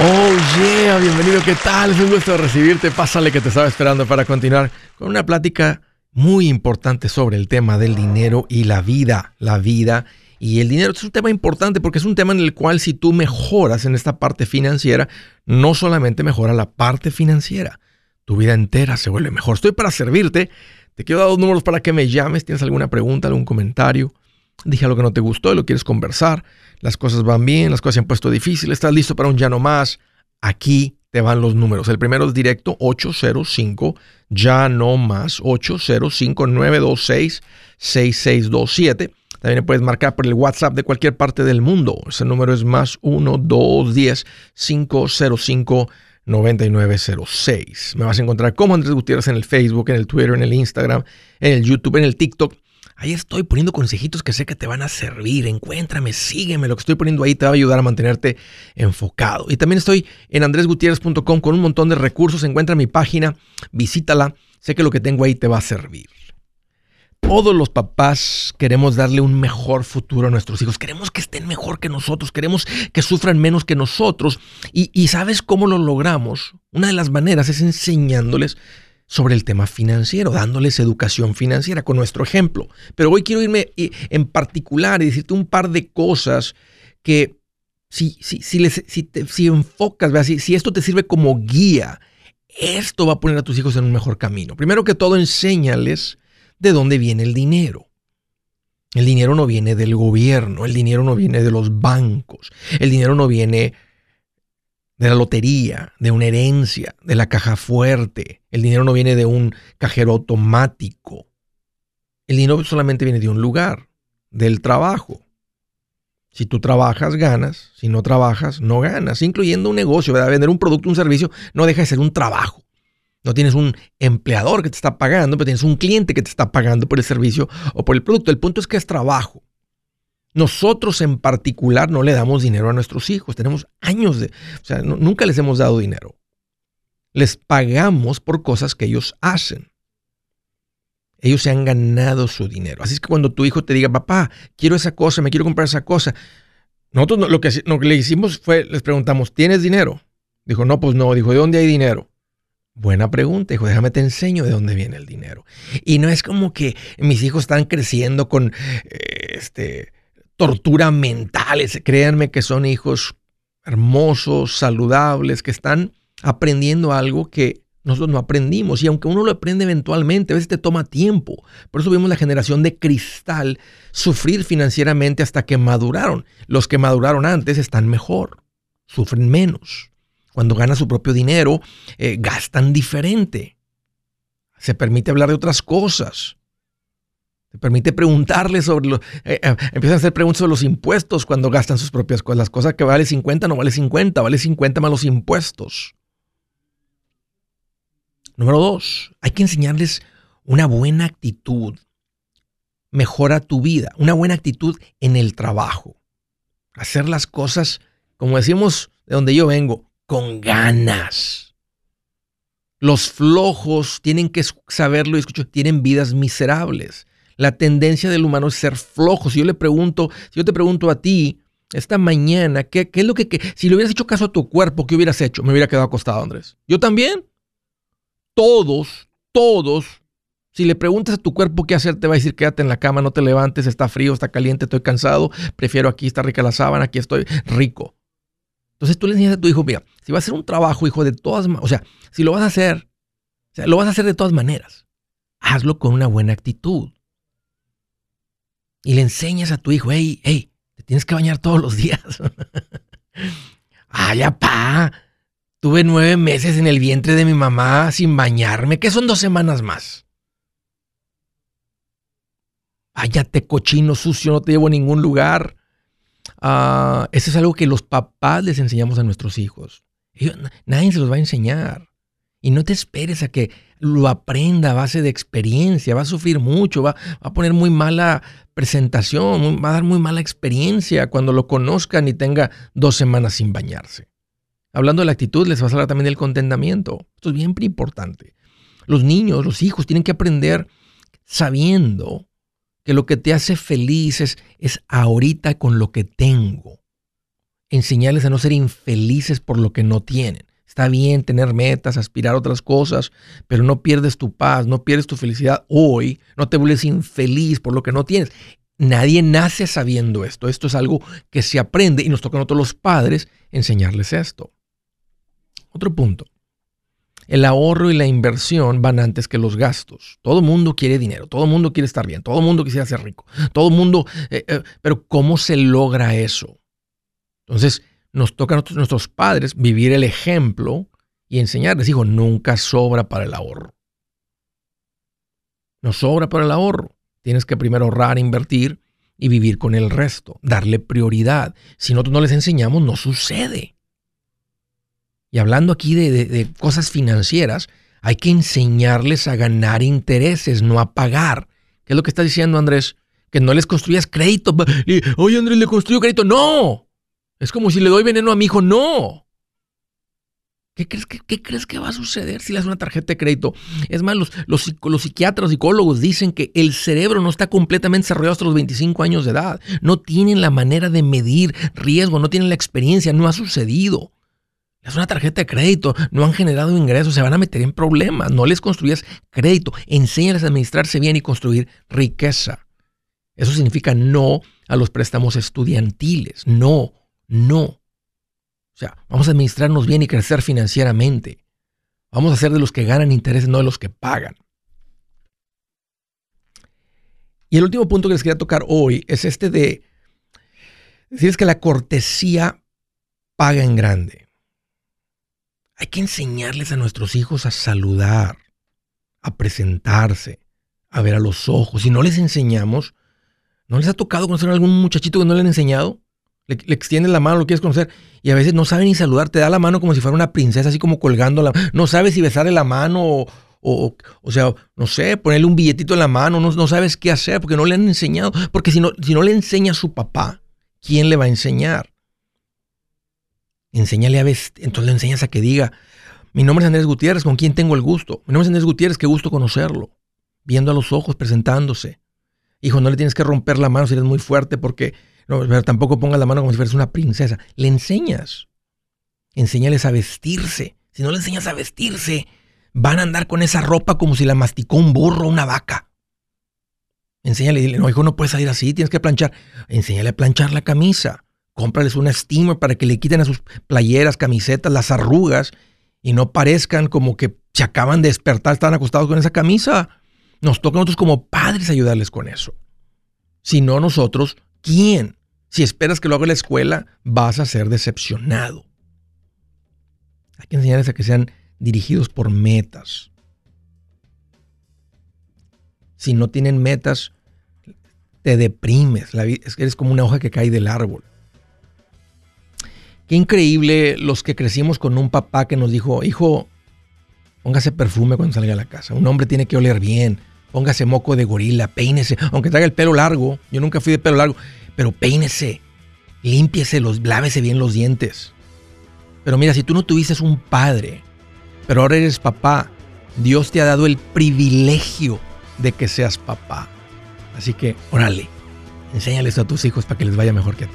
Oh yeah, bienvenido, ¿qué tal? Es un gusto recibirte. Pásale que te estaba esperando para continuar con una plática muy importante sobre el tema del dinero y la vida. La vida y el dinero es un tema importante porque es un tema en el cual si tú mejoras en esta parte financiera, no solamente mejora la parte financiera, tu vida entera se vuelve mejor. Estoy para servirte. Te quiero dar dos números para que me llames. ¿Tienes alguna pregunta, algún comentario? Dije algo que no te gustó y lo quieres conversar. Las cosas van bien, las cosas se han puesto difíciles. Estás listo para un ya no más. Aquí te van los números. El primero es directo 805 ya no más 805 926 6627. También puedes marcar por el WhatsApp de cualquier parte del mundo. Ese número es más 1 210 505 9906. Me vas a encontrar como Andrés Gutiérrez en el Facebook, en el Twitter, en el Instagram, en el YouTube, en el TikTok Ahí estoy poniendo consejitos que sé que te van a servir. Encuéntrame, sígueme. Lo que estoy poniendo ahí te va a ayudar a mantenerte enfocado. Y también estoy en andresgutierrez.com con un montón de recursos. Encuentra mi página, visítala. Sé que lo que tengo ahí te va a servir. Todos los papás queremos darle un mejor futuro a nuestros hijos. Queremos que estén mejor que nosotros. Queremos que sufran menos que nosotros. Y, y ¿sabes cómo lo logramos? Una de las maneras es enseñándoles sobre el tema financiero, dándoles educación financiera con nuestro ejemplo. Pero hoy quiero irme eh, en particular y decirte un par de cosas que si, si, si, les, si, enfocas, si, si esto te sirve como guía, esto va a poner a tus hijos en un mejor camino. Primero que todo, enséñales de dónde viene el dinero. El dinero no viene del gobierno, el dinero no viene de los bancos, el dinero no viene de la lotería, de una herencia, de la caja fuerte. El dinero no viene de un cajero automático. El dinero solamente viene de un lugar, del trabajo. Si tú trabajas, ganas. Si no trabajas, no ganas. Incluyendo un negocio, ¿verdad? Vender un producto, un servicio, no deja de ser un trabajo. No tienes un empleador que te está pagando, pero tienes un cliente que te está pagando por el servicio o por el producto. El punto es que es trabajo. Nosotros en particular no le damos dinero a nuestros hijos. Tenemos años de... O sea, nunca les hemos dado dinero. Les pagamos por cosas que ellos hacen. Ellos se han ganado su dinero. Así es que cuando tu hijo te diga, papá, quiero esa cosa, me quiero comprar esa cosa. Nosotros lo que, lo que le hicimos fue, les preguntamos, ¿tienes dinero? Dijo, no, pues no. Dijo, ¿de dónde hay dinero? Buena pregunta, hijo, déjame te enseño de dónde viene el dinero. Y no es como que mis hijos están creciendo con eh, este tortura mentales. Créanme que son hijos hermosos, saludables, que están aprendiendo algo que nosotros no aprendimos. Y aunque uno lo aprende eventualmente, a veces te toma tiempo. Por eso vimos la generación de cristal sufrir financieramente hasta que maduraron. Los que maduraron antes están mejor, sufren menos. Cuando ganan su propio dinero, eh, gastan diferente. Se permite hablar de otras cosas. Te permite preguntarle sobre los... Eh, eh, empiezan a hacer preguntas sobre los impuestos cuando gastan sus propias cosas. Las cosas que vale 50 no vale 50, vale 50 más los impuestos. Número dos, hay que enseñarles una buena actitud. Mejora tu vida, una buena actitud en el trabajo. Hacer las cosas, como decimos de donde yo vengo, con ganas. Los flojos tienen que saberlo y escucho, tienen vidas miserables. La tendencia del humano es ser flojo. Si yo le pregunto, si yo te pregunto a ti esta mañana, ¿qué, es lo que, si le hubieras hecho caso a tu cuerpo, qué hubieras hecho? Me hubiera quedado acostado, Andrés. Yo también. Todos, todos. Si le preguntas a tu cuerpo qué hacer, te va a decir quédate en la cama, no te levantes, está frío, está caliente, estoy cansado, prefiero aquí, está rica la sábana, aquí estoy rico. Entonces tú le enseñas a tu hijo, mira, si va a hacer un trabajo, hijo, de todas maneras, o sea, si lo vas a hacer, lo vas a hacer de todas maneras. Hazlo con una buena actitud y le enseñas a tu hijo, hey, hey, te tienes que bañar todos los días. Ay, pa, tuve nueve meses en el vientre de mi mamá sin bañarme, que son dos semanas más. Váyate, cochino sucio, no te llevo a ningún lugar. Uh, eso es algo que los papás les enseñamos a nuestros hijos. nadie se los va a enseñar. Y no te esperes a que lo aprenda a base de experiencia. Va a sufrir mucho, va, a poner muy mala presentación, va a dar muy mala experiencia cuando lo conozcan y tenga dos semanas sin bañarse. Hablando de la actitud, les va a hablar también del contentamiento. Esto es bien importante. Los niños, los hijos tienen que aprender sabiendo que lo que te hace feliz es, es ahorita con lo que tengo. enseñarles a no ser infelices por lo que no tienen. Está bien tener metas, aspirar a otras cosas, pero no pierdes tu paz, no pierdes tu felicidad hoy, no te vuelves infeliz por lo que no tienes. Nadie nace sabiendo esto. Esto es algo que se aprende y nos toca a nosotros los padres enseñarles esto. Otro punto. El ahorro y la inversión van antes que los gastos. Todo mundo quiere dinero, todo mundo quiere estar bien, todo mundo quisiera ser rico, todo mundo... Eh, eh, pero ¿cómo se logra eso? Entonces, nos toca a nuestros padres vivir el ejemplo y enseñarles, hijo, nunca sobra para el ahorro. No sobra para el ahorro. Tienes que primero ahorrar, invertir y vivir con el resto, darle prioridad. Si nosotros no les enseñamos, no sucede. Y hablando aquí de, cosas financieras, hay que enseñarles a ganar intereses, no a pagar. ¿Qué es lo que está diciendo Andrés? Que no les construyas crédito. Oye, Andrés, le construyo crédito. No. Es como si le doy veneno a mi hijo. No. ¿Qué crees, que, ¿Qué crees que va a suceder si le das una tarjeta de crédito? Es más, los, los, los psiquiatras, psicólogos dicen que el cerebro no está completamente desarrollado hasta los 25 años de edad. No tienen la manera de medir riesgo, no tienen la experiencia, no ha sucedido. Es una tarjeta de crédito, no han generado ingresos, se van a meter en problemas. No les construyas crédito, enséñales a administrarse bien y construir riqueza. Eso significa no a los préstamos estudiantiles. No, no. O sea, vamos a administrarnos bien y crecer financieramente. Vamos a ser de los que ganan intereses, no de los que pagan. Y el último punto que les quería tocar hoy es este de decir que la cortesía paga en grande. Hay que enseñarles a nuestros hijos a saludar, a presentarse, a ver a los ojos. Si no les enseñamos, ¿no les ha tocado conocer a algún muchachito que no le han enseñado? Le, extiendes la mano, lo quieres conocer, y a veces no sabe ni saludar, te da la mano como si fuera una princesa, así como colgándola. No sabes si besarle la mano o, o, o, sea, no sé, ponerle un billetito en la mano, no, no, sabes qué hacer porque no le han enseñado. Porque si no, si no le enseña a su papá, ¿quién le va a enseñar? Enséñale a vestir, entonces le enseñas a que diga, mi nombre es Andrés Gutiérrez, ¿con quién tengo el gusto? Mi nombre es Andrés Gutiérrez, qué gusto conocerlo. Viendo a los ojos, presentándose. Hijo, no le tienes que romper la mano si eres muy fuerte porque no, pero tampoco pongas la mano como si fueras una princesa. Le enseñas. Enséñales a vestirse. Si no le enseñas a vestirse, van a andar con esa ropa como si la masticó un burro o una vaca. Enséñale, dile, no, hijo, no puedes salir así, tienes que planchar. Enséñale a planchar la camisa. Cómprales una steamer para que le quiten a sus playeras, camisetas, las arrugas y no parezcan como que se acaban de despertar, están acostados con esa camisa. Nos toca a nosotros como padres ayudarles con eso. Si no, nosotros, ¿quién? Si esperas que lo haga la escuela, vas a ser decepcionado. Hay que enseñarles a que sean dirigidos por metas. Si no tienen metas, te deprimes. eres como una hoja que cae del árbol. Qué increíble los que crecimos con un papá que nos dijo, hijo, póngase perfume cuando salga a la casa. Un hombre tiene que oler bien. Póngase moco de gorila, peínese. Aunque traiga el pelo largo. Yo nunca fui de pelo largo pero peínese, límpiese, los, lávese bien los dientes. Pero mira, si tú no tuvieses un padre, pero ahora eres papá, Dios te ha dado el privilegio de que seas papá. Así que, órale, enséñales a tus hijos para que les vaya mejor que a ti.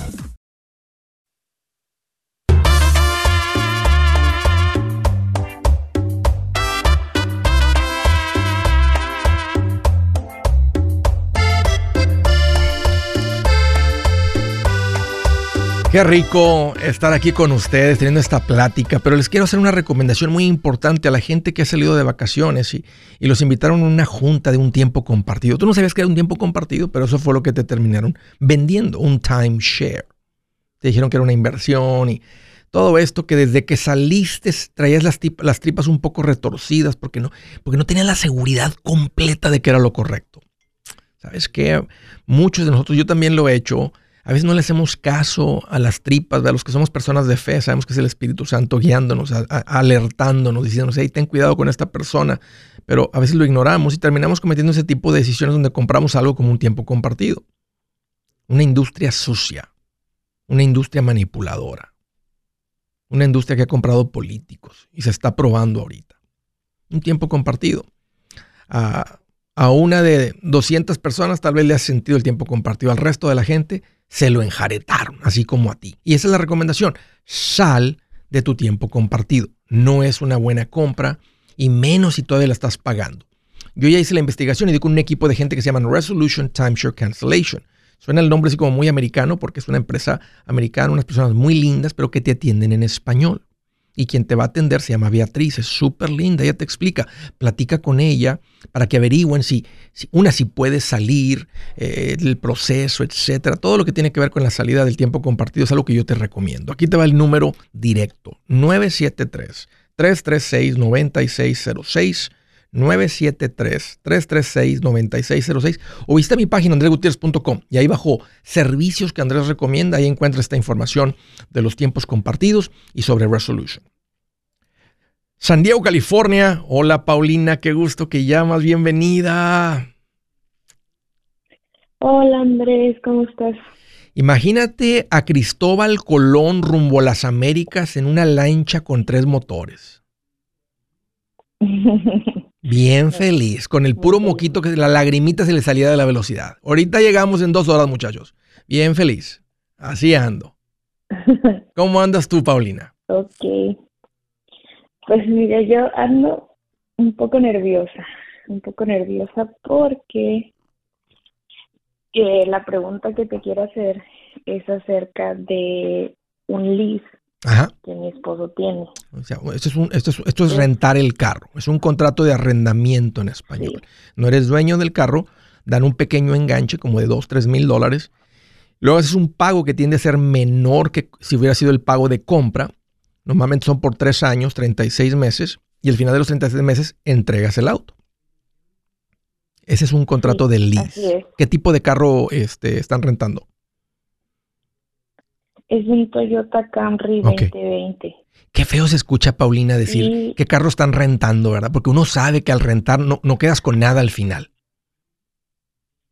Qué rico estar aquí con ustedes teniendo esta plática, pero les quiero hacer una recomendación muy importante a la gente que ha salido de vacaciones y, los invitaron a una junta de un tiempo compartido. Tú no sabías que era un tiempo compartido, pero eso fue lo que te terminaron vendiendo, un timeshare. Te dijeron que era una inversión y todo esto que desde que saliste traías las, las tripas un poco retorcidas porque no, porque no tenías la seguridad completa de que era lo correcto. ¿Sabes qué? Muchos de nosotros, yo también lo he hecho, a veces no le hacemos caso a las tripas, a los que somos personas de fe, sabemos que es el Espíritu Santo guiándonos, alertándonos, diciéndonos, hey, ten cuidado con esta persona, pero a veces lo ignoramos y terminamos cometiendo ese tipo de decisiones donde compramos algo como un tiempo compartido. Una industria sucia, una industria manipuladora, una industria que ha comprado políticos y se está probando ahorita. Un tiempo compartido. A, a una de 200 personas tal vez le ha sentido el tiempo compartido, al resto de la gente se lo enjaretaron, así como a ti. Y esa es la recomendación. Sal de tu tiempo compartido. No es una buena compra y menos si todavía la estás pagando. Yo ya hice la investigación y di con un equipo de gente que se llama Resolution Timeshare Cancellation. Suena el nombre así como muy americano porque es una empresa americana, unas personas muy lindas, pero que te atienden en español y quien te va a atender se llama Beatriz, es súper linda, ella te explica, platica con ella para que averigüen si, si una, si puede salir, eh, el proceso, etcétera. Todo lo que tiene que ver con la salida del tiempo compartido es algo que yo te recomiendo. Aquí te va el número directo, 973-336-9606. 973-336-9606 o visita mi página andresgutierrez.com y ahí bajo servicios que Andrés recomienda, ahí encuentra esta información de los tiempos compartidos y sobre Resolution. San Diego, California. Hola Paulina, qué gusto que llamas, bienvenida. Hola Andrés, ¿cómo estás? Imagínate a Cristóbal Colón rumbo a las Américas en una lancha con tres motores. Bien feliz, con el puro moquito que la lagrimita se le salía de la velocidad. Ahorita llegamos en dos horas, muchachos. Bien feliz. Así ando. ¿Cómo andas tú, Paulina? Ok. Pues mira, yo ando un poco nerviosa, un poco nerviosa porque la pregunta que te quiero hacer es acerca de un lease que mi esposo tiene. esto, es rentar el carro, es un contrato de arrendamiento en español. No eres dueño del carro, dan un pequeño enganche como de 2, 3 mil dólares. Luego haces un pago que tiende a ser menor que si hubiera sido el pago de compra. Normalmente son por 3 años, 36 meses, y al final de los 36 meses entregas el auto. Ese es un contrato de lease. ¿Qué tipo de carro este, están rentando? Es un Toyota Camry 2020. Qué feo se escucha Paulina decir qué carro están rentando, ¿verdad? Porque uno sabe que al rentar no, no quedas con nada al final.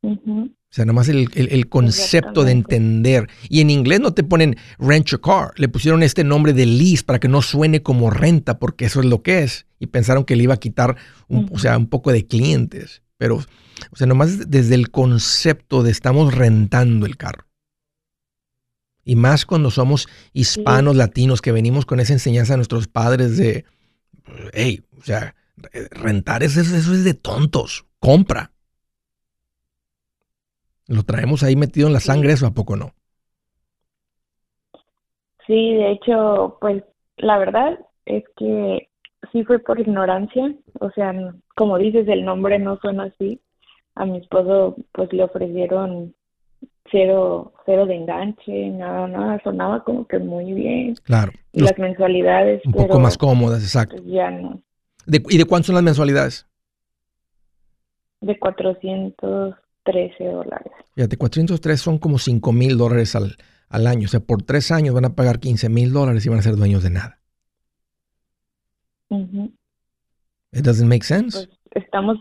O sea, nomás el, el, concepto de entender. Y en inglés no te ponen rent your car. Le pusieron este nombre de lease para que no suene como renta, porque eso es lo que es. Y pensaron que le iba a quitar un, o sea, un poco de clientes. Pero, o sea, nomás desde el concepto de estamos rentando el carro. Y más cuando somos hispanos, latinos, que venimos con esa enseñanza de nuestros padres de, hey, o sea, rentar eso, eso es de tontos, compra. Lo traemos ahí metido en la sangre, eso a poco no. Sí, de hecho, pues la verdad es que sí fue por ignorancia, o sea, como dices, el nombre no suena así. A mi esposo pues le ofrecieron cero, cero de enganche, nada, nada, sonaba como que muy bien. Claro. Y las mensualidades. Un poco más cómodas, exacto. Pues ya no. ¿Y de cuánto son las mensualidades? De 413 dólares. Fíjate, 403 son como 5 mil dólares al, al año. O sea, por tres años van a pagar 15 mil dólares y van a ser dueños de nada. Uh It doesn't make sense. Pues estamos,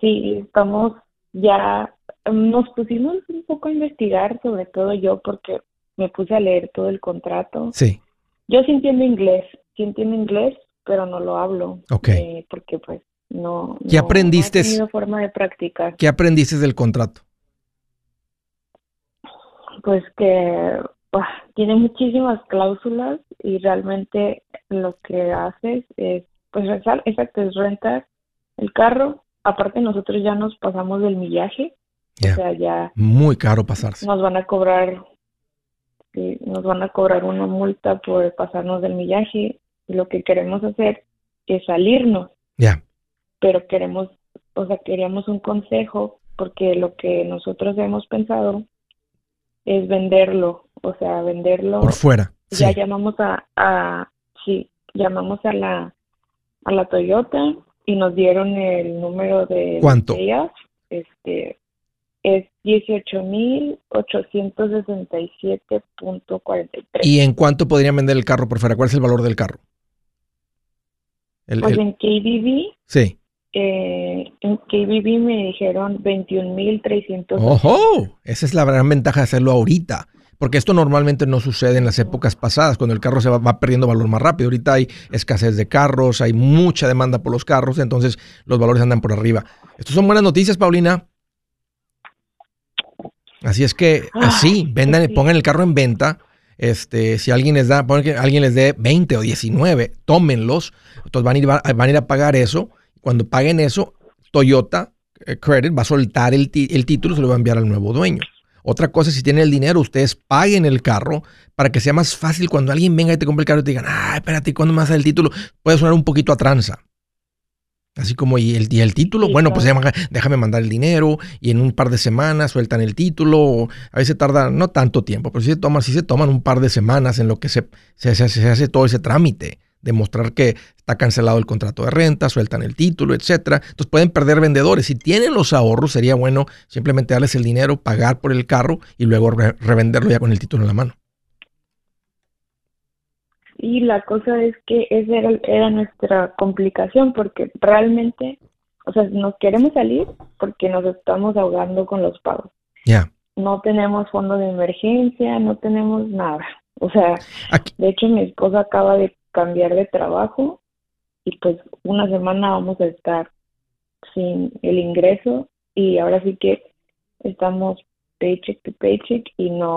sí, estamos ya, nos pusimos un poco a investigar, sobre todo yo, porque me puse a leer todo el contrato. Sí. Yo sí entiendo inglés, sí entiendo inglés, pero no lo hablo. Ok. Eh, porque pues no. ¿Qué aprendiste? No he tenido forma de practicar. ¿Qué aprendiste del contrato? Pues que tiene muchísimas cláusulas y realmente lo que haces es, pues exacto, es rentar el carro. Aparte nosotros ya nos pasamos del millaje. O sea, ya... Muy caro pasarse. Nos van a cobrar, sí, nos van a cobrar una multa por pasarnos del millaje. Y lo que queremos hacer es salirnos. Ya. Pero queremos, o sea, queríamos un consejo porque lo que nosotros hemos pensado es venderlo, o sea, venderlo. Por fuera. Ya llamamos a, a, sí, llamamos a la, a la Toyota y nos dieron el número de ¿Cuánto? Este, es 18.867.43. ¿Y en cuánto podrían vender el carro por fuera? ¿Cuál es el valor del carro? El, pues en KBB. Sí. Eh, en KBB me dijeron 21.300. ¡Ojo! Esa es la gran ventaja de hacerlo ahorita. Porque esto normalmente no sucede en las épocas pasadas, cuando el carro se va, perdiendo valor más rápido. Ahorita hay escasez de carros, hay mucha demanda por los carros, entonces los valores andan por arriba. Estas son buenas noticias, Paulina. Así es que, Ah, así, vendan, pues sí. pongan el carro en venta. Este, si alguien les da, que alguien les dé 20 o 19, tómenlos. Entonces van a ir, van a, ir a pagar eso. Cuando paguen eso, Toyota eh, Credit va a soltar el, el título y se lo va a enviar al nuevo dueño. Otra cosa, si tienen el dinero, ustedes paguen el carro para que sea más fácil cuando alguien venga y te compre el carro y te digan, ah, espérate, ¿cuándo me vas a dar el título? Puede sonar un poquito a tranza. Así como, ¿y el, y el título? Sí, bueno, pues claro. déjame, déjame mandar el dinero y en un par de semanas sueltan el título. o a veces tarda no tanto tiempo, pero sí se toman, sí se toman un par de semanas en lo que se, se, se- se hace todo ese trámite. Demostrar que está cancelado el contrato de renta, sueltan el título, etcétera. Entonces pueden perder vendedores. Si tienen los ahorros, sería bueno simplemente darles el dinero, pagar por el carro y luego re- revenderlo ya con el título en la mano. Y la cosa es que esa era, era nuestra complicación porque realmente, o sea, nos queremos salir porque nos estamos ahogando con los pagos. Ya. No tenemos fondo de emergencia, no tenemos nada. O sea, Aquí- de hecho mi esposa acaba de cambiar de trabajo y pues una semana vamos a estar sin el ingreso y ahora sí que estamos paycheck to paycheck y no,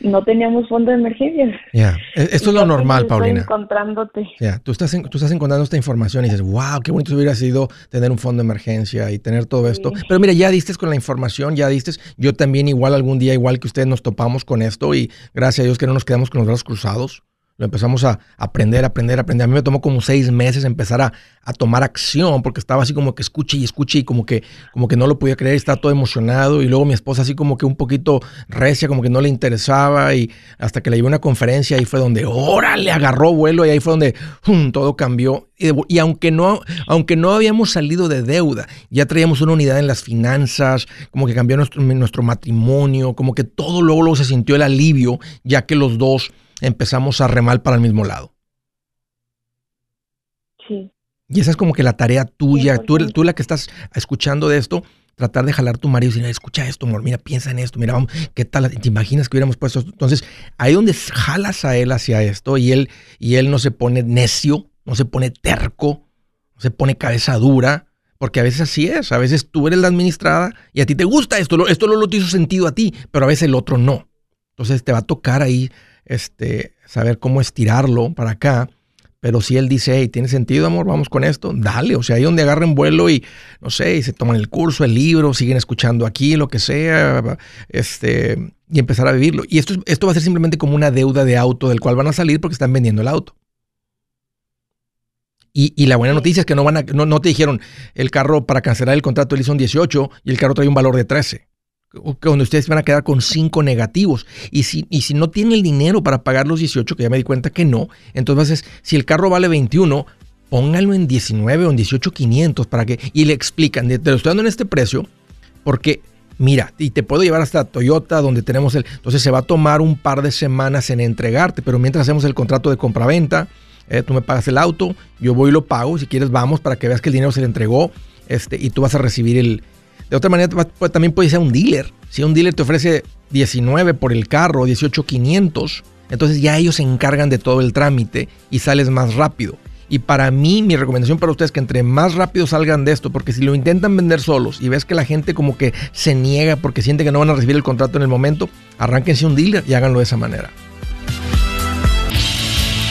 no teníamos fondo de emergencia. E- Esto es lo normal, Paulina. encontrándote. Tú estás, tú estás encontrando esta información y dices, wow, qué bonito hubiera sido tener un fondo de emergencia y tener todo esto. Sí. Pero mira, ya diste con la información, ya diste. Yo también igual algún día, igual que ustedes, nos topamos con esto y gracias a Dios que no nos quedamos con los brazos cruzados. Lo empezamos a aprender, aprender, aprender. A mí me tomó como seis meses empezar a, tomar acción porque estaba así como que escuche y escuche y como que, como que no lo podía creer, estaba todo emocionado. Y luego mi esposa así como que un poquito recia, como que no le interesaba. Y hasta que le llevé una conferencia ahí fue donde, órale, agarró vuelo y ahí fue donde todo cambió. Y, y aunque, no, aunque no habíamos salido de deuda, ya traíamos una unidad en las finanzas, como que cambió nuestro, nuestro matrimonio, como que todo luego, luego se sintió el alivio, ya que los dos empezamos a remar para el mismo lado. Sí. Y esa es como que la tarea tuya, tú, 100%. tú la que estás escuchando de esto, tratar de jalar a tu marido y decir, escucha esto, amor, mira, piensa en esto, mira, vamos, ¿qué tal? ¿Te imaginas que hubiéramos puesto esto? Entonces, ahí donde jalas a él hacia esto y él, y él no se pone necio, no se pone terco, no se pone cabeza dura, porque a veces así es, a veces tú eres la administrada y a ti te gusta esto, lo- esto no lo te hizo sentido a ti, pero a veces el otro no. Entonces te va a tocar ahí este, saber cómo estirarlo para acá. Pero si él dice, hey, tiene sentido, amor, vamos con esto, dale. O sea, ahí donde agarren vuelo y, no sé, y se toman el curso, el libro, siguen escuchando aquí, lo que sea. Este, y empezar a vivirlo. Y esto, esto va a ser simplemente como una deuda de auto del cual van a salir porque están vendiendo el auto. Y, la buena noticia es que no, van a, no, te dijeron el carro para cancelar el contrato él hizo un 18 y el carro trae un valor de 13. Donde ustedes van a quedar con 5 negativos. Y si, y si no tienen el dinero para pagar los 18, que ya me di cuenta que no, entonces si el carro vale 21, pónganlo en 19 o en 18,500 para que. Y le explican, te lo estoy dando en este precio porque mira, y te puedo llevar hasta Toyota donde tenemos el... Entonces se va a tomar un par de semanas en entregarte, pero mientras hacemos el contrato de compraventa, eh, tú me pagas el auto, yo voy y lo pago, si quieres vamos para que veas que el dinero se le entregó este, y tú vas a recibir el... De otra manera, también puede ser un dealer. Si un dealer te ofrece 19 por el carro, 18,500, entonces ya ellos se encargan de todo el trámite y sales más rápido. Y para mí, mi recomendación para ustedes es que entre más rápido salgan de esto, porque si lo intentan vender solos y ves que la gente como que se niega porque siente que no van a recibir el contrato en el momento, arránquense un dealer y háganlo de esa manera.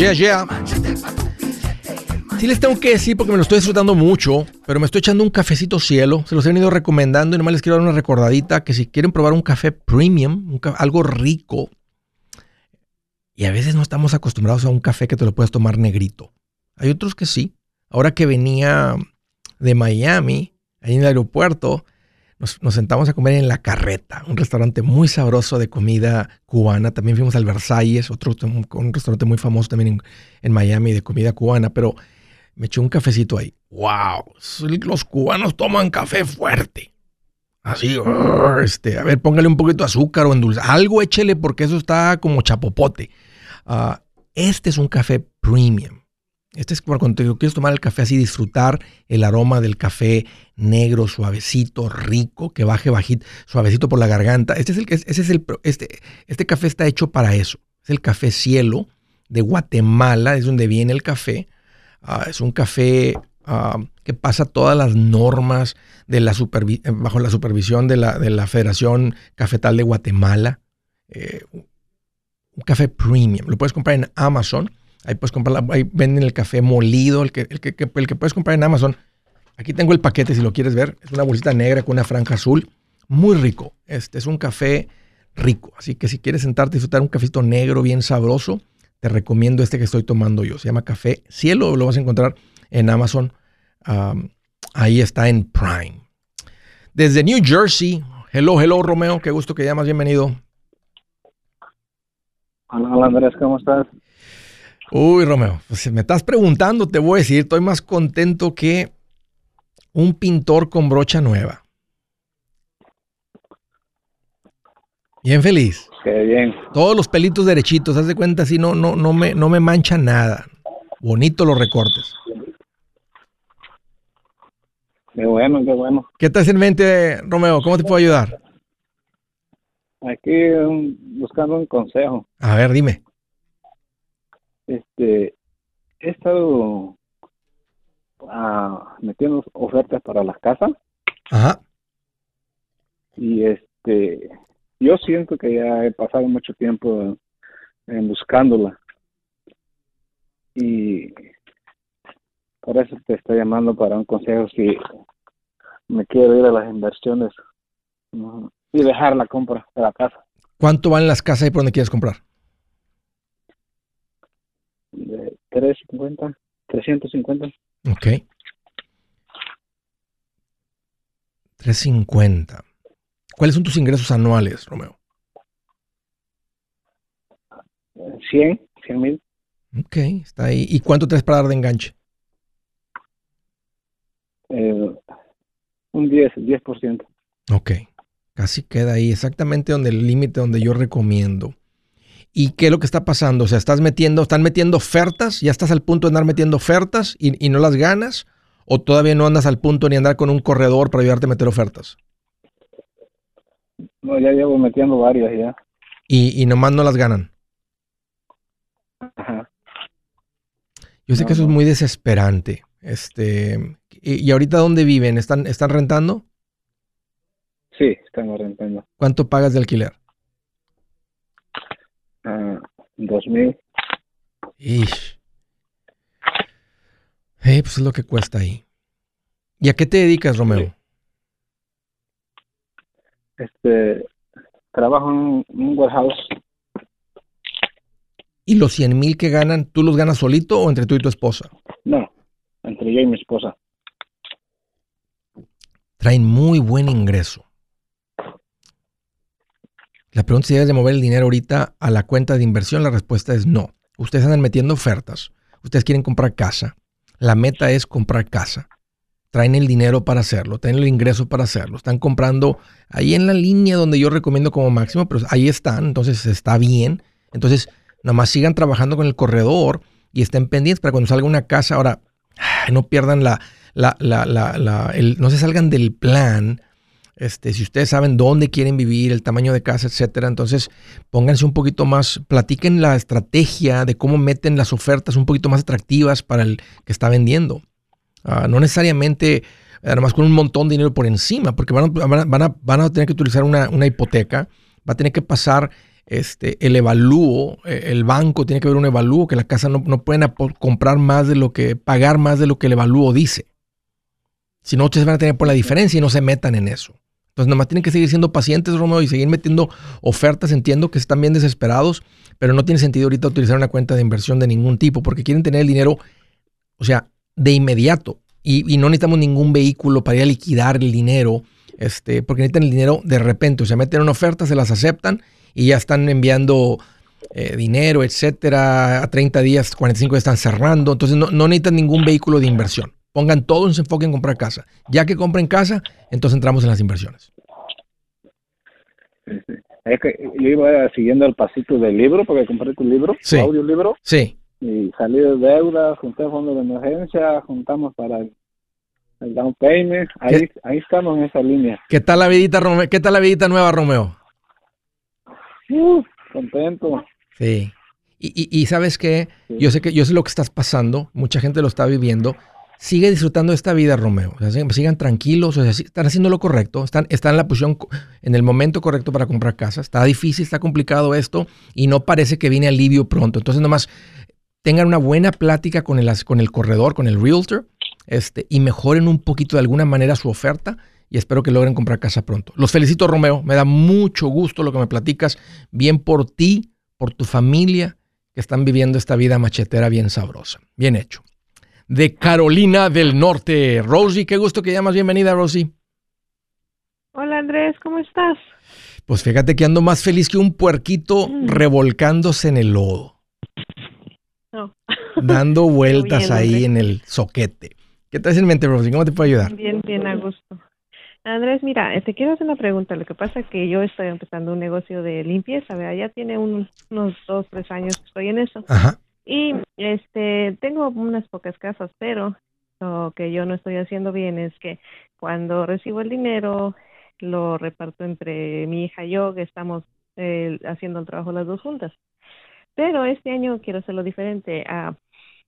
Yeah, yeah. Sí les tengo que decir porque me lo estoy disfrutando mucho, pero me estoy echando un cafecito cielo. Se los he venido recomendando y nomás les quiero dar una recordadita que si quieren probar un café premium, algo rico, y a veces no estamos acostumbrados a un café que te lo puedes tomar negrito. Hay otros que sí. Ahora que venía de Miami, ahí en el aeropuerto, nos, sentamos a comer en La Carreta, un restaurante muy sabroso de comida cubana. También fuimos al Versalles, otro un, restaurante muy famoso también en, Miami de comida cubana, pero me eché un cafecito ahí. ¡Wow! Los cubanos toman café fuerte. Así, este, a ver, póngale un poquito de azúcar o endulce. Algo échele porque eso está como chapopote. Ah, este es un café premium. Este es cuando quieres tomar el café así, disfrutar el aroma del café negro, suavecito, rico, que baje bajito, suavecito por la garganta. Este es el, este, este café está hecho para eso. Es el café cielo de Guatemala, es donde viene el café. Ah, es un café ah, que pasa todas las normas de la bajo la supervisión de la, de la Federación Cafetal de Guatemala. Eh, un café premium. Lo puedes comprar en Amazon Ahí puedes comprar, ahí venden el café molido, el que, el que, el que puedes comprar en Amazon. Aquí tengo el paquete si lo quieres ver. Es una bolsita negra con una franja azul. Muy rico. Este es un café rico. Así que si quieres sentarte y disfrutar un cafecito negro bien sabroso, te recomiendo este que estoy tomando yo. Se llama Café Cielo. Lo vas a encontrar en Amazon. ahí está en Prime. Desde New Jersey. Hello, hello, Romeo. Qué gusto que llamas. Bienvenido. Hola, hola Andrés. ¿Cómo estás? Uy, Romeo, pues si me estás preguntando, te voy a decir, estoy más contento que un pintor con brocha nueva. Bien feliz. Qué bien. Todos los pelitos derechitos, haz de cuenta así, no, no, no me, no me mancha nada. Bonito los recortes. Qué bueno, qué bueno. ¿Qué te hace en mente, Romeo? ¿Cómo te puedo ayudar? Aquí um, buscando un consejo. A ver, dime este, he estado ah, metiendo ofertas para las casas. Ajá. Y este, yo siento que ya he pasado mucho tiempo en, buscándola. Y por eso te estoy llamando para un consejo si me quiero ir a las inversiones y dejar la compra de la casa. ¿Cuánto valen las casas ahí por donde quieres comprar? De 350, 350. Ok. 350. ¿Cuáles son tus ingresos anuales, Romeo? 100, 100 mil. Ok, está ahí. ¿Y cuánto traes para dar de enganche? Eh, un 10, 10%. Ok, casi queda ahí, exactamente donde el límite donde yo recomiendo. ¿Y qué es lo que está pasando? O sea, estás metiendo, están metiendo ofertas, ya estás al punto de andar metiendo ofertas y, y no las ganas, o todavía no andas al punto ni andar con un corredor para ayudarte a meter ofertas. No, ya llevo metiendo varias ya. Y, y nomás no las ganan. Ajá. Yo sé No, que eso es muy desesperante. Este, y, y ahorita dónde viven? ¿Están, ¿Están rentando? Sí, estamos rentando. ¿Cuánto pagas de alquiler? Ah, 2000. Ish. Eh, pues es lo que cuesta ahí. ¿Y a qué te dedicas, Romeo? Este, trabajo en un, en un warehouse. ¿Y los 100 mil que ganan, tú los ganas solito o entre tú y tu esposa? No, entre yo y mi esposa. Traen muy buen ingreso. La pregunta es si debes de mover el dinero ahorita a la cuenta de inversión. La respuesta es no. Ustedes andan metiendo ofertas. Ustedes quieren comprar casa. La meta es comprar casa. Traen el dinero para hacerlo, traen el ingreso para hacerlo. Están comprando ahí en la línea donde yo recomiendo como máximo, pero ahí están, entonces está bien. Entonces, nomás sigan trabajando con el corredor y estén pendientes para cuando salga una casa. Ahora, no pierdan la, no se salgan del plan. Este, si ustedes saben dónde quieren vivir, el tamaño de casa, etcétera, entonces pónganse un poquito más, platiquen la estrategia de cómo meten las ofertas un poquito más atractivas para el que está vendiendo. Ah, no necesariamente además con un montón de dinero por encima, porque van a, van a- van a- tener que utilizar una, una hipoteca, va a tener que pasar este, el evalúo, eh, el banco tiene que ver un evalúo, que la casa no, no pueden comprar más de lo que, pagar más de lo que el evalúo dice. Si no, ustedes van a tener por la diferencia y no se metan en eso. Entonces, nomás tienen que seguir siendo pacientes, Romeo, y seguir metiendo ofertas. Entiendo que están bien desesperados, pero no tiene sentido ahorita utilizar una cuenta de inversión de ningún tipo, porque quieren tener el dinero, o sea, de inmediato. Y, y no necesitamos ningún vehículo para ir a liquidar el dinero, este, porque necesitan el dinero de repente. O sea, meten una oferta, se las aceptan y ya están enviando eh, dinero, etcétera. A 30 días, 45 días están cerrando. Entonces, no, no necesitan ningún vehículo de inversión. Pongan todo en su enfoque en comprar casa. Ya que compren casa, entonces entramos en las inversiones. Sí, sí. Es que yo iba siguiendo el pasito del libro, porque compré tu libro, Sí. tu audiolibro, Sí. y salí de deuda, junté fondos de emergencia, juntamos para el, el down payment. Ahí, ahí estamos en esa línea. ¿Qué tal la vidita, Romeo? ¿Qué tal la vidita nueva, Romeo? Uh, contento. Sí. Y, y- y sabes qué, Sí. yo sé que yo sé lo que estás pasando, mucha gente lo está viviendo. Sigue disfrutando esta vida, Romeo. Sigan, tranquilos, o sea, están haciendo lo correcto, están, están en la posición, en el momento correcto para comprar casa. Está difícil, está complicado esto y no parece que viene alivio pronto. Entonces, nomás tengan una buena plática con el, con el corredor, con el realtor, este, y mejoren un poquito de alguna manera su oferta y espero que logren comprar casa pronto. Los felicito, Romeo. Me da mucho gusto lo que me platicas. Bien por ti, por tu familia, que están viviendo esta vida machetera bien sabrosa. Bien hecho. De Carolina del Norte. Rosie, qué gusto que llamas. Bienvenida, Rosie. Hola Andrés, ¿cómo estás? Pues fíjate que ando más feliz que un puerquito Mm. revolcándose en el lodo, No. dando vueltas bien, ahí Andrés. en el soquete. ¿Qué traes en mente, Rosie? ¿Cómo te puedo ayudar? Bien, bien a gusto. Andrés, mira, eh, te quiero hacer una pregunta. Lo que pasa es que yo estoy empezando un negocio de limpieza, ¿verdad? Ya tiene un- unos dos, tres años que estoy en eso. Ajá. Y este, tengo unas pocas casas, pero lo que yo no estoy haciendo bien es que cuando recibo el dinero, lo reparto entre mi hija y yo, que estamos eh, haciendo el trabajo las dos juntas. Pero este año quiero hacerlo diferente. Ah,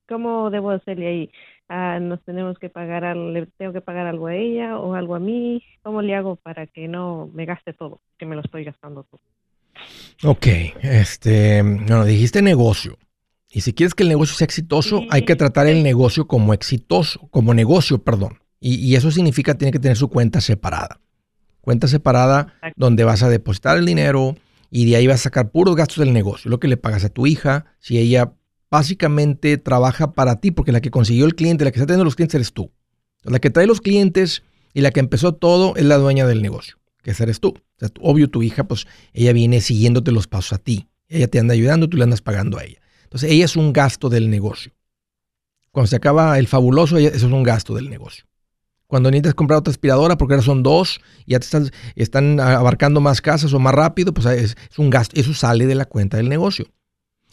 ¿Cómo debo hacerle ahí? Ah, ¿Nos tenemos que pagar, le tengo que pagar algo a ella o algo a mí? ¿Cómo le hago para que no me gaste todo, que me lo estoy gastando todo? Ok, este, bueno, dijiste negocio. Y si quieres que el negocio sea exitoso, Sí, hay que tratar el negocio como exitoso, como negocio, perdón. Y, y eso significa tiene que tener su cuenta separada. Cuenta separada Exacto. donde vas a depositar el dinero y de ahí vas a sacar puros gastos del negocio, lo que le pagas a tu hija, si ella básicamente trabaja para ti, porque la que consiguió el cliente, la que está teniendo los clientes eres tú. La que trae los clientes y la que empezó todo es la dueña del negocio, que eres tú. O sea, obvio, tu hija, pues ella viene siguiéndote los pasos a ti. Ella te anda ayudando, tú le andas pagando a ella. Entonces, ella es un gasto del negocio. Cuando se acaba el fabuloso, eso es un gasto del negocio. Cuando necesitas comprar otra aspiradora, porque ahora son dos, y ya te están abarcando más casas o más rápido, pues es, es un gasto. Eso sale de la cuenta del negocio.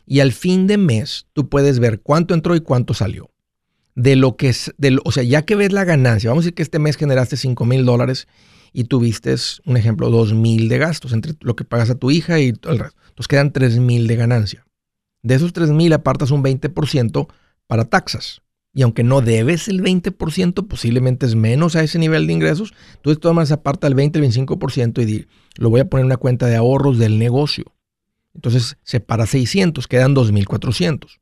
Y al fin de mes, tú puedes ver cuánto entró y cuánto salió de lo que es, de o sea, ya que ves la ganancia, vamos a decir que este mes generaste 5 mil dólares y tuviste, un ejemplo, 2 mil de gastos entre lo que pagas a tu hija y todo el resto. Entonces quedan 3 mil de ganancia. De esos 3 mil apartas un 20% para taxas. Y aunque no debes el 20%, posiblemente es menos a ese nivel de ingresos, tú maneras aparta el 20, el 25% y lo voy a poner en una cuenta de ahorros del negocio. Entonces separa 600, quedan 2.400.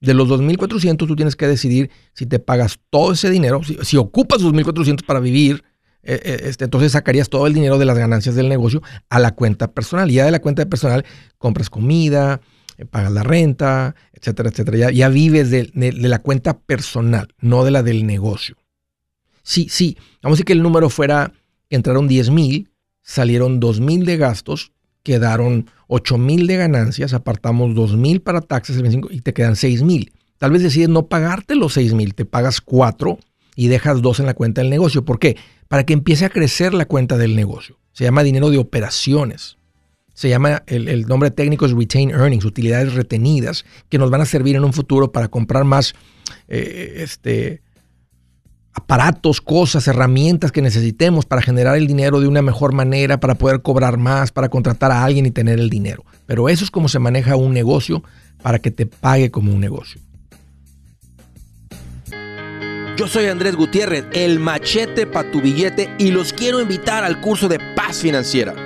De los 2.400 tú tienes que decidir si te pagas todo ese dinero, si, ocupas 2.400 para vivir, eh, eh, este, entonces sacarías todo el dinero de las ganancias del negocio a la cuenta personal. Y ya de la cuenta personal compras comida, pagas la renta, etcétera, etcétera. Ya, vives de, la cuenta personal, no de la del negocio. Sí, sí, vamos a decir que el número fuera, entraron 10.000, salieron 2.000 de gastos, quedaron 8 mil de ganancias, apartamos 2 mil para taxes y te quedan 6 mil. Tal vez decides no pagarte los 6 mil, te pagas 4 y dejas 2 en la cuenta del negocio. ¿Por qué? Para que empiece a crecer la cuenta del negocio. Se llama dinero de operaciones. Se llama, el, nombre técnico es retain earnings, utilidades retenidas, que nos van a servir en un futuro para comprar más eh, este, aparatos, cosas, herramientas que necesitemos para generar el dinero de una mejor manera, para poder cobrar más, para contratar a alguien y tener el dinero. Pero eso es como se maneja un negocio para que te pague como un negocio. Yo soy Andrés Gutiérrez, el machete para tu billete y los quiero invitar al curso de paz financiera.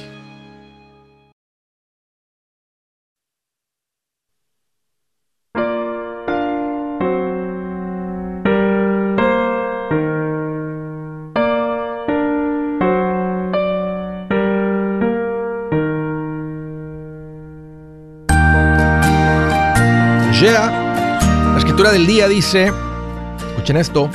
Dice, escuchen esto,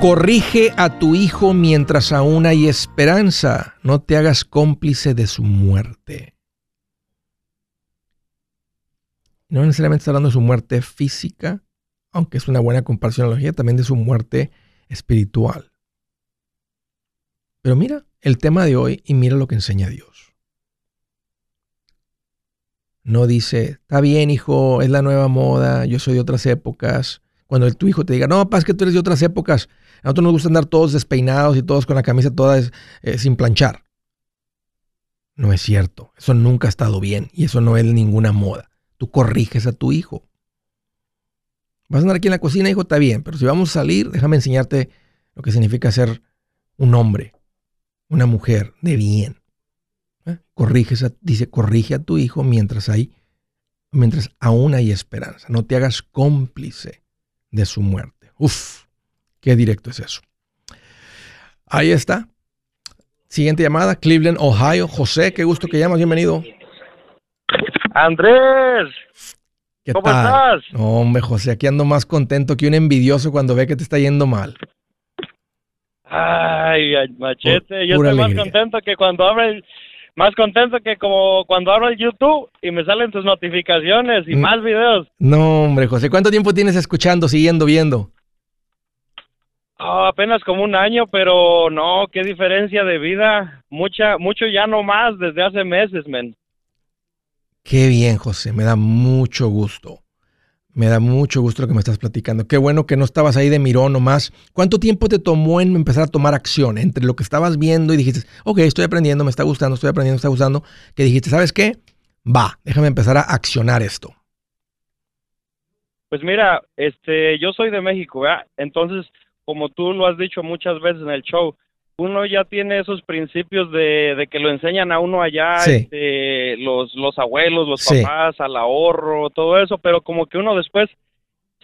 corrige a tu hijo mientras aún hay esperanza, no te hagas cómplice de su muerte. No necesariamente está hablando de su muerte física, aunque es una buena comparación también de su muerte espiritual. Pero mira el tema de hoy y mira lo que enseña Dios. No dice, está bien, hijo, es la nueva moda, yo soy de otras épocas. Cuando tu hijo te diga, no, papá, es que tú eres de otras épocas. A nosotros nos gusta andar todos despeinados y todos con la camisa toda eh, sin planchar. No es cierto. Eso nunca ha estado bien y eso no es ninguna moda. Tú corriges a tu hijo. Vas a andar aquí en la cocina, hijo, está bien, pero si vamos a salir, déjame enseñarte lo que significa ser un hombre, una mujer de bien. ¿Eh? dice, corrige a tu hijo mientras hay, mientras aún hay esperanza. No te hagas cómplice de su muerte. Uf, qué directo es eso. Ahí está. Siguiente llamada, Cleveland, Ohio. José, qué gusto que llamas, bienvenido. Andrés. ¿Qué ¿Cómo estás? hombre, José, aquí ando más contento que un envidioso cuando ve que te está yendo mal. Ay, machete, yo estoy más contento que cuando abre más contento que como cuando abro el YouTube y me salen tus notificaciones y mm. más videos. No, hombre, José, ¿cuánto tiempo tienes escuchando, siguiendo, viendo? Ah, apenas como un año, pero no, qué diferencia de vida. Mucha, mucho ya no más desde hace meses, men. Qué bien, José, me da mucho gusto. Me da mucho gusto lo que me estás platicando. Qué bueno que no estabas ahí de mirón nomás. ¿Cuánto tiempo te tomó en empezar a tomar acción entre lo que estabas viendo y dijiste, ok, estoy aprendiendo, me está gustando, estoy aprendiendo, me está gustando? Que dijiste, ¿sabes qué? Va, déjame empezar a accionar esto. Pues mira, este, yo soy de México. Entonces como tú lo has dicho muchas veces en el show, uno ya tiene esos principios de, que lo enseñan a uno allá, este, los, los abuelos, los papás, al ahorro, todo eso, pero como que uno después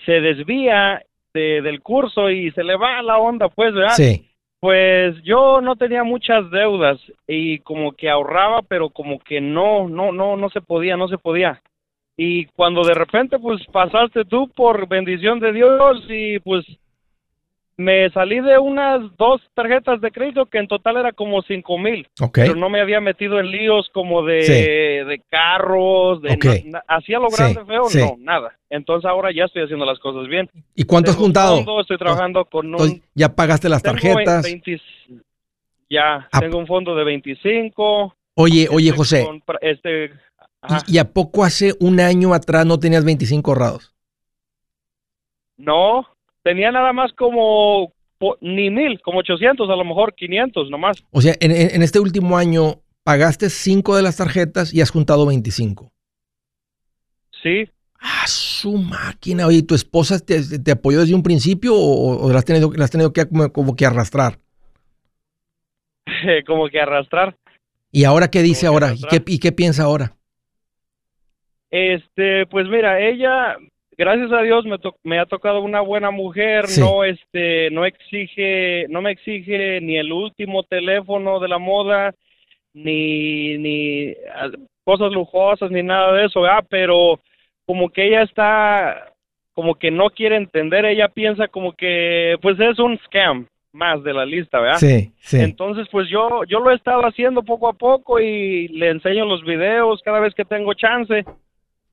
se desvía del curso y se le va la onda, pues, ¿verdad? Sí. Pues yo no tenía muchas deudas y como que ahorraba, pero como que no, no, no, no se podía, no se podía. Y cuando de repente, pues, pasaste tú por bendición de Dios y pues me salí de unas dos tarjetas de crédito que en total era como cinco mil. Pero no me había metido en líos como de, de carros, de hacía lo grande feo, no, nada. Entonces ahora ya estoy haciendo las cosas bien. ¿Y cuánto has juntado? estoy trabajando con un... ¿Ya pagaste las tarjetas? ya, tengo un fondo de 25. Oye, oye, José. este, ¿Y, ¿Y a poco hace un año atrás no tenías 25 ahorrados? No, tenía nada más como ni mil, como 800, a lo mejor 500 nomás. O sea, en, este último año pagaste cinco de las tarjetas y has juntado 25. Sí. Ah, su máquina. Oye, ¿tu esposa te, apoyó desde un principio o, las, has tenido, has tenido que como, que arrastrar? como que arrastrar. ¿Y ahora qué dice ahora? ¿Y qué, ¿Y qué piensa ahora? Este, pues mira, ella gracias a Dios me, me ha tocado una buena mujer, no este, no exige, no me exige ni el último teléfono de la moda, ni, ni ah, cosas lujosas, ni nada de eso, pero como que ella está, como que no quiere entender, ella piensa como que, pues es un scam más de la lista, ¿verdad? Sí, sí. Entonces, pues yo, yo lo he estado haciendo poco a poco y le enseño los videos cada vez que tengo chance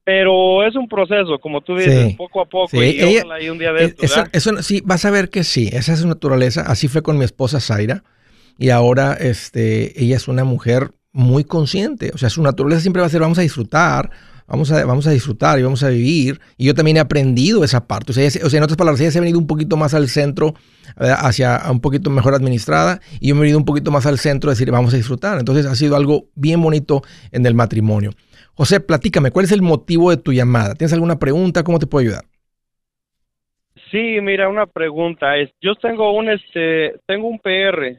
pero es un proceso, como tú dices, poco a poco. y, un día de eh, eso, sí, vas a ver que sí, esa es su naturaleza. Así fue con mi esposa Zaira. Y ahora este, ella es una mujer muy consciente. O sea, su naturaleza siempre va a ser, vamos a disfrutar, vamos a, vamos a disfrutar y vamos a vivir. Y yo también he aprendido esa parte. O sea, o sea en otras palabras, ella se ha venido un poquito más al centro, hacia un poquito mejor administrada. Y yo me he venido un poquito más al centro a decir, vamos a disfrutar. Entonces ha sido algo bien bonito en el matrimonio. José, platícame, ¿cuál es el motivo de tu llamada? ¿Tienes alguna pregunta? ¿Cómo te puedo ayudar? Sí, mira, una pregunta. Es, yo tengo un este, tengo un PR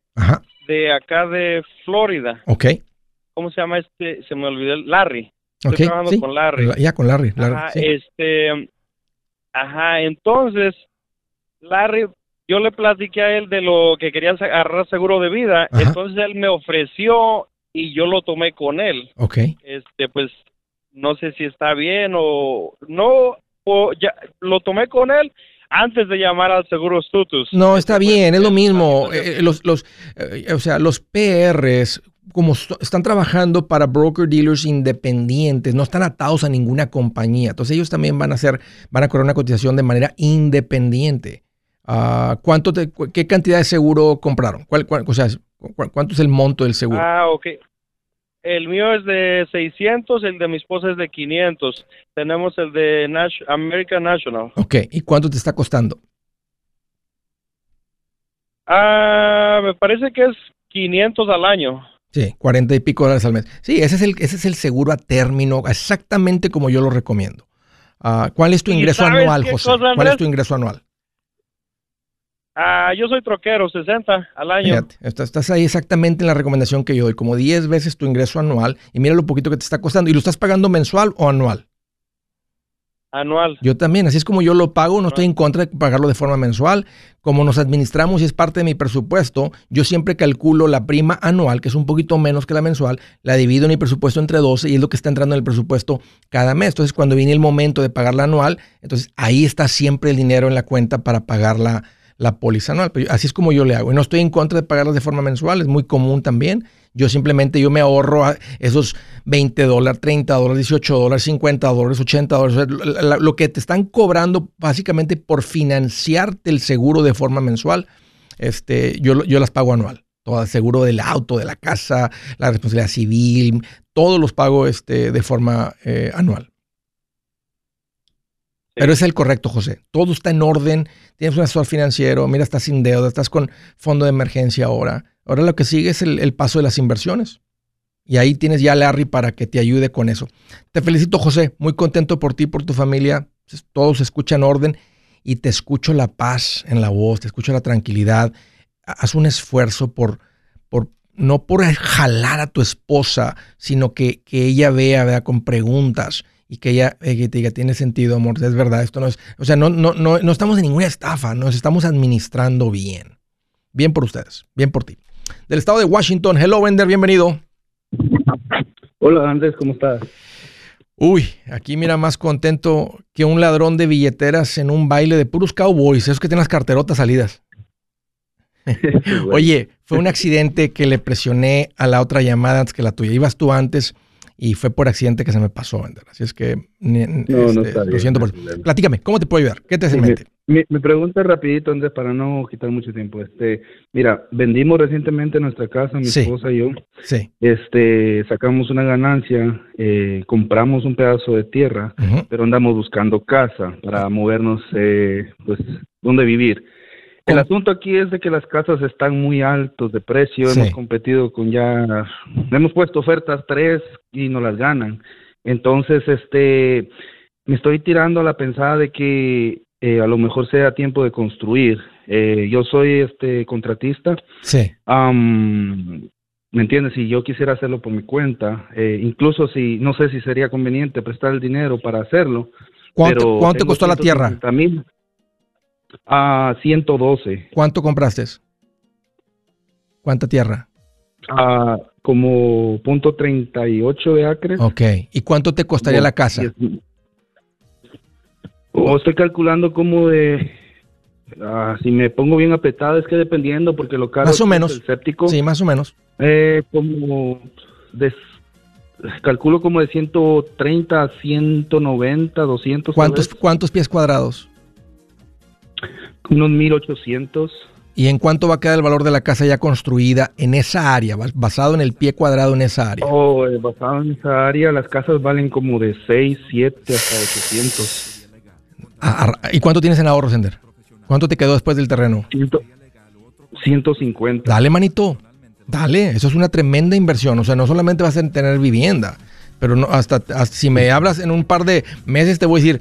de acá de Florida. Ok. ¿Cómo se llama este? Se me olvidó, Larry. Estoy trabajando con Larry. Ya con Larry. ajá, este, ajá, entonces, Larry, yo le platiqué a él de lo que quería agarrar seguro de vida, entonces él me ofreció y yo lo tomé con él. Ok. Este, pues, no sé si está bien o no, o ya lo tomé con él antes de llamar al seguro Stutus. No, está bien, es lo mismo. Eh, los, los, eh, o sea, los PRs, como están trabajando para broker dealers independientes, no están atados a ninguna compañía. Entonces ellos también van a hacer, van a cobrar una cotización de manera independiente. Uh, ¿cuánto te, ¿Qué cantidad de seguro compraron? ¿Cuál, cuál, o sea, ¿Cuánto es el monto del seguro? Ah, ok. El mío es de 600, el de mi esposa es de 500. Tenemos el de American National. Ok, ¿y cuánto te está costando? Ah, me parece que es 500 al año. Sí, 40 y pico dólares al mes. Sí, ese es el, ese es el seguro a término, exactamente como yo lo recomiendo. Ah, ¿Cuál es tu ingreso anual, José? ¿Cuál es tu ingreso anual? Ah, yo soy troquero, 60 al año. Fíjate, estás, ahí exactamente en la recomendación que yo doy, como 10 veces tu ingreso anual y mira lo poquito que te está costando. ¿Y lo estás pagando mensual o anual? Anual. Yo también, así es como yo lo pago, no estoy en contra de pagarlo de forma mensual. Como nos administramos y es parte de mi presupuesto, yo siempre calculo la prima anual, que es un poquito menos que la mensual, la divido en mi presupuesto entre 12 y es lo que está entrando en el presupuesto cada mes. Entonces, cuando viene el momento de pagar la anual, entonces ahí está siempre el dinero en la cuenta para pagarla la póliza anual. Pero así es como yo le hago. Y no estoy en contra de pagarlas de forma mensual, es muy común también. Yo simplemente yo me ahorro esos 20 dólares, 30 dólares, 18 dólares, 50 dólares, 80 dólares. Lo que te están cobrando básicamente por financiarte el seguro de forma mensual, este, yo, yo las pago anual. Todo el seguro del auto, de la casa, la responsabilidad civil, todos los pago este, de forma eh, anual. Pero es el correcto, José. Todo está en orden. Tienes un asesor financiero. Mira, estás sin deuda. Estás con fondo de emergencia ahora. Ahora lo que sigue es el, paso de las inversiones. Y ahí tienes ya a Larry para que te ayude con eso. Te felicito, José. Muy contento por ti, por tu familia. Todo se escucha en orden. Y te escucho la paz en la voz. Te escucho la tranquilidad. Haz un esfuerzo por, por no por jalar a tu esposa, sino que, que ella vea, vea con preguntas y que ella te diga, tiene sentido, amor, es verdad, esto no es, o sea, no, no, no, no estamos en ninguna estafa, nos estamos administrando bien. Bien por ustedes, bien por ti. Del estado de Washington, hello, Wender, bienvenido. Hola, Andrés, ¿cómo estás? Uy, aquí mira más contento que un ladrón de billeteras en un baile de puros cowboys, esos que tienen las carterotas salidas. Oye, fue un accidente que le presioné a la otra llamada antes que la tuya. Ibas tú antes y fue por accidente que se me pasó, Así es que este, lo siento por Platícame, ¿cómo te puedo ayudar? ¿Qué te hace mente? Mi, pregunta rapidito, Andrés, para no quitar mucho tiempo. Este, mira, vendimos recientemente nuestra casa, mi esposa y yo. Sí. Este, sacamos una ganancia, eh, compramos un pedazo de tierra, pero andamos buscando casa para movernos, eh, pues, dónde vivir. El asunto aquí es de que las casas están muy altos de precio, hemos competido con ya, hemos puesto ofertas tres y no las ganan. Entonces, este, me estoy tirando a la pensada de que eh, a lo mejor sea tiempo de construir. Eh, yo soy este contratista. Sí. ¿Me entiendes? Si yo quisiera hacerlo por mi cuenta, eh, incluso si, no sé si sería conveniente prestar el dinero para hacerlo. ¿Cuánto, ¿cuánto costó la tierra? Mil, a 112. ¿Cuánto compraste? ¿Cuánta tierra? a como punto 38 de acres. Ok. ¿Y cuánto te costaría la casa? O estoy calculando como de... Ah, si me pongo bien apretado es que dependiendo porque lo caro más o menos el séptico sí más o menos eh, como calculo como de 130 190 200 cuántos cuántos pies cuadrados unos 1800. ¿Y en cuánto va a quedar el valor de la casa ya construida en esa área, basado en el pie cuadrado en esa área? Oh, eh, basado en esa área, las casas valen como de 6, 7 hasta 800. Ah, ah, ¿Y cuánto tienes en ahorros, Sender? ¿Cuánto te quedó después del terreno? 150. Dale, manito. Dale, eso es una tremenda inversión. O sea, no solamente vas a tener vivienda, pero no, hasta, si me hablas en un par de meses te voy a decir,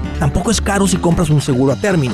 Tampoco es caro si compras un seguro a término.